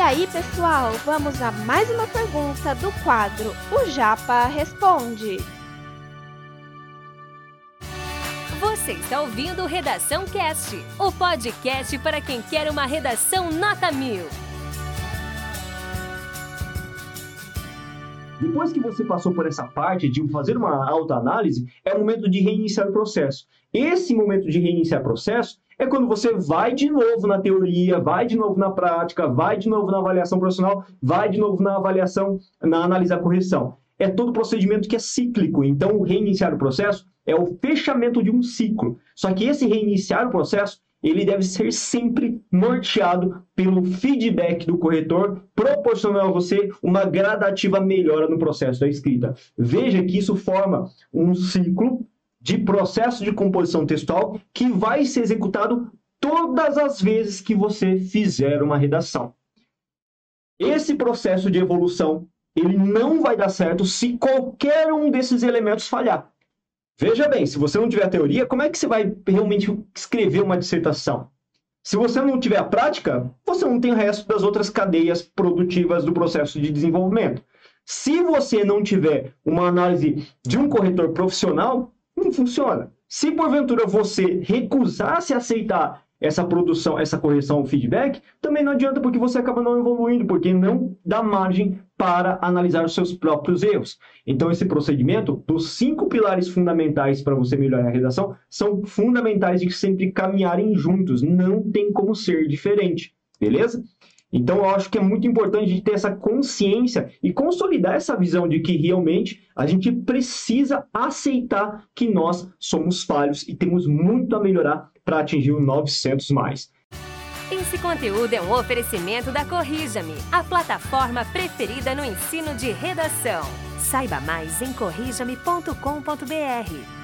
aí, pessoal, vamos a mais uma pergunta do quadro O Japa Responde. Você está ouvindo Redação Cast, o podcast para quem quer uma redação nota mil. Depois que você passou por essa parte de fazer uma autoanálise, é o momento de reiniciar o processo. Esse momento de reiniciar o processo é quando você vai de novo na teoria, vai de novo na prática, vai de novo na avaliação profissional, vai de novo na avaliação, na análise da correção. É todo procedimento que é cíclico. Então, reiniciar o processo é o fechamento de um ciclo. Só que esse reiniciar o processo ele deve ser sempre norteado pelo feedback do corretor, proporcionando a você uma gradativa melhora no processo da escrita. Veja que isso forma um ciclo de processo de composição textual que vai ser executado todas as vezes que você fizer uma redação. Esse processo de evolução ele não vai dar certo se qualquer um desses elementos falhar. Veja bem, se você não tiver a teoria, como é que você vai realmente escrever uma dissertação? Se você não tiver a prática, você não tem o resto das outras cadeias produtivas do processo de desenvolvimento. Se você não tiver uma análise de um corretor profissional, não funciona. Se porventura você recusar se aceitar essa produção, essa correção, feedback, também não adianta porque você acaba não evoluindo, porque não dá margem para analisar os seus próprios erros. Então, esse procedimento, dos cinco pilares fundamentais para você melhorar a redação, são fundamentais de sempre caminharem juntos. Não tem como ser diferente, beleza? Então, eu acho que é muito importante de ter essa consciência e consolidar essa visão de que realmente a gente precisa aceitar que nós somos falhos e temos muito a melhorar para atingir o 900 mais. Esse conteúdo é um oferecimento da Corrija-me, a plataforma preferida no ensino de redação. Saiba mais em corrijame.com.br.